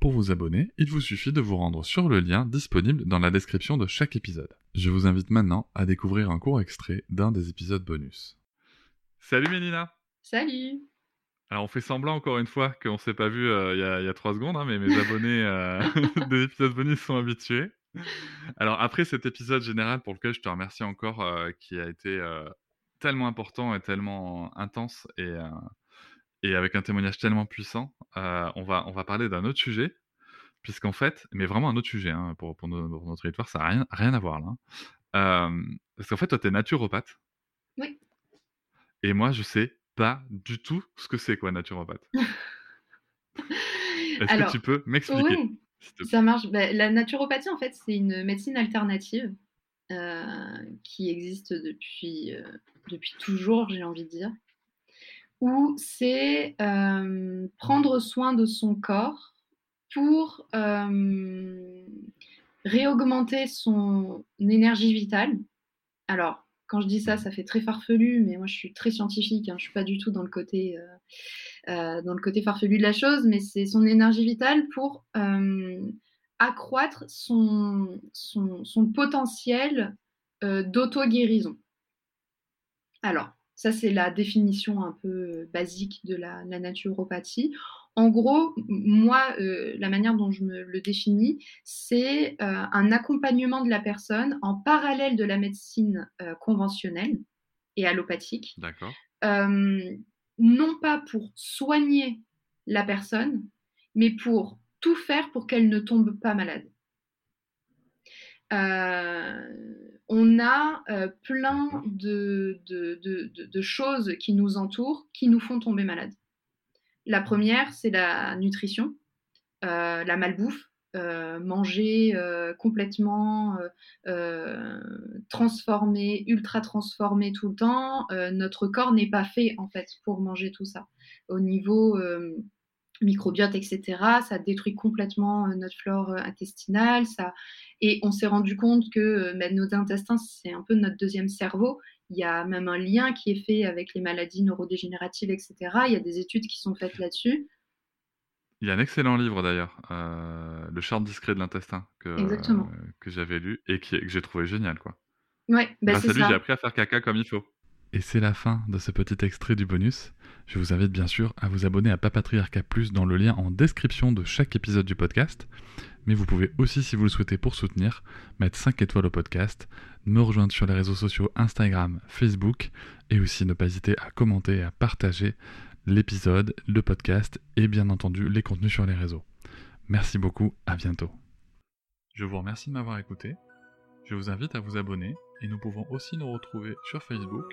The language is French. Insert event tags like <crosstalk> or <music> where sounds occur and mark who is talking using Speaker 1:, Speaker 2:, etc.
Speaker 1: Pour vous abonner, il vous suffit de vous rendre sur le lien disponible dans la description de chaque épisode. Je vous invite maintenant à découvrir un court extrait d'un des épisodes bonus. Salut Mélina
Speaker 2: Salut
Speaker 1: alors on fait semblant encore une fois qu'on ne s'est pas vu euh, il y, a trois secondes, hein, mais mes abonnés euh, <laughs> des épisodes bonus sont habitués. Alors après cet épisode général pour lequel je te remercie encore, euh, qui a été tellement important et tellement intense et, et avec un témoignage tellement puissant, on, va, on va parler d'un autre sujet, puisqu'en fait, mais vraiment un autre sujet hein, pour, pour, notre territoire, ça n'a rien, rien à voir là. Hein. parce qu'en fait, toi, tu es naturopathe.
Speaker 2: Oui.
Speaker 1: Et moi, je sais pas du tout ce que c'est, quoi, naturopathe. <laughs> Est-ce que tu peux m'expliquer
Speaker 2: oui. Ça marche. Bah, la naturopathie, en fait, c'est une médecine alternative euh, qui existe depuis, euh, depuis toujours, j'ai envie de dire, où c'est euh, prendre soin de son corps pour réaugmenter son énergie vitale. Alors, quand je dis ça, ça fait très farfelu, mais moi je suis très scientifique, hein, je ne suis pas du tout dans le côté euh, dans le côté farfelu de la chose, mais c'est son énergie vitale pour euh, accroître son, son, potentiel euh, d'auto-guérison. Alors, ça c'est la définition un peu basique de la, naturopathie. En gros, moi, la manière dont je me le définis, c'est un accompagnement de la personne en parallèle de la médecine conventionnelle et allopathique.
Speaker 1: D'accord
Speaker 2: non pas pour soigner la personne, mais pour tout faire pour qu'elle ne tombe pas malade. Euh, on a euh, plein de, de, choses qui nous entourent qui nous font tomber malade. La première, c'est la nutrition, euh, la malbouffe. Euh, manger euh, complètement transformé, ultra transformé tout le temps. notre corps n'est pas fait en fait pour manger tout ça. Au niveau microbiote, etc., ça détruit complètement notre flore intestinale. Ça... Et on s'est rendu compte que bah, nos intestins, c'est un peu notre deuxième cerveau. Il y a même un lien qui est fait avec les maladies neurodégénératives, etc. Il y a des études qui sont faites là-dessus.
Speaker 1: Il y a un excellent livre d'ailleurs, euh, Le charme discret de l'intestin, que, que j'avais lu et que j'ai trouvé génial. Quoi.
Speaker 2: Ouais, bah
Speaker 1: Grâce à lui, j'ai appris à faire caca comme il faut. Et c'est la fin de ce petit extrait du bonus. Je vous invite bien sûr à vous abonner à Papatriarca Plus dans le lien en description de chaque épisode du podcast. Mais vous pouvez aussi, si vous le souhaitez pour soutenir, mettre 5 étoiles au podcast, me rejoindre sur les réseaux sociaux Instagram, Facebook, et aussi ne pas hésiter à commenter et à partager l'épisode, le podcast et bien entendu les contenus sur les réseaux. Merci beaucoup, à bientôt. Je vous remercie de m'avoir écouté. Je vous invite à vous abonner et nous pouvons aussi nous retrouver sur Facebook,